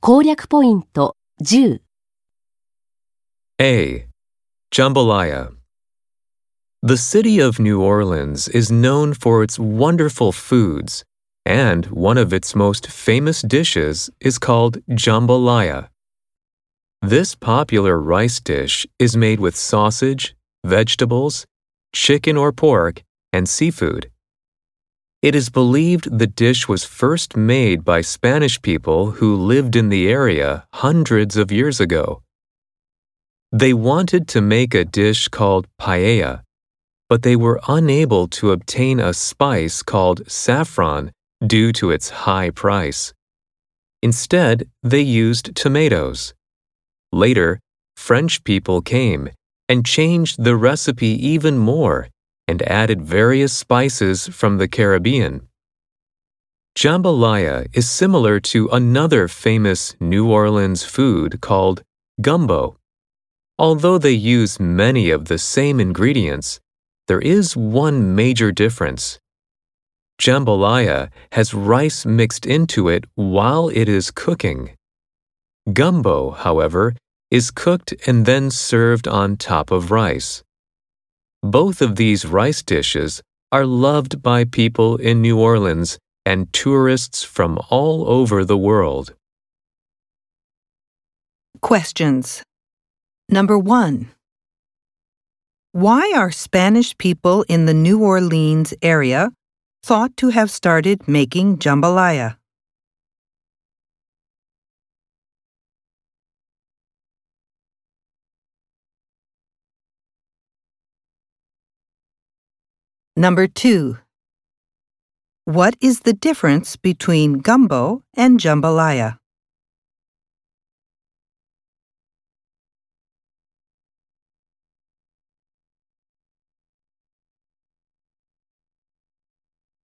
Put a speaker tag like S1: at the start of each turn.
S1: 攻略ポイント10
S2: A. Jambalaya. The city of New Orleans is known for its wonderful foods, and one of its most famous dishes is called jambalaya. This popular rice dish is made with sausage, vegetables, chicken or pork, and seafood. It is believed the dish was first made by Spanish people who lived in the area hundreds of years ago. They wanted to make a dish called paella, but they were unable to obtain a spice called saffron due to its high price. Instead, they used tomatoes. Later, French people came and changed the recipe even more and added various spices from the Caribbean. Jambalaya is similar to another famous New Orleans food called gumbo. Although they use many of the same ingredients, there is one major difference. Jambalaya has rice mixed into it while it is cooking. Gumbo, however, is cooked and then served on top of rice. Both of these rice dishes are loved by people in New Orleans and tourists from all over the world.
S3: Questions. Number one. Why are Spanish people in the New Orleans area thought to have started making jambalaya? Number two. What is the difference between gumbo and jambalaya?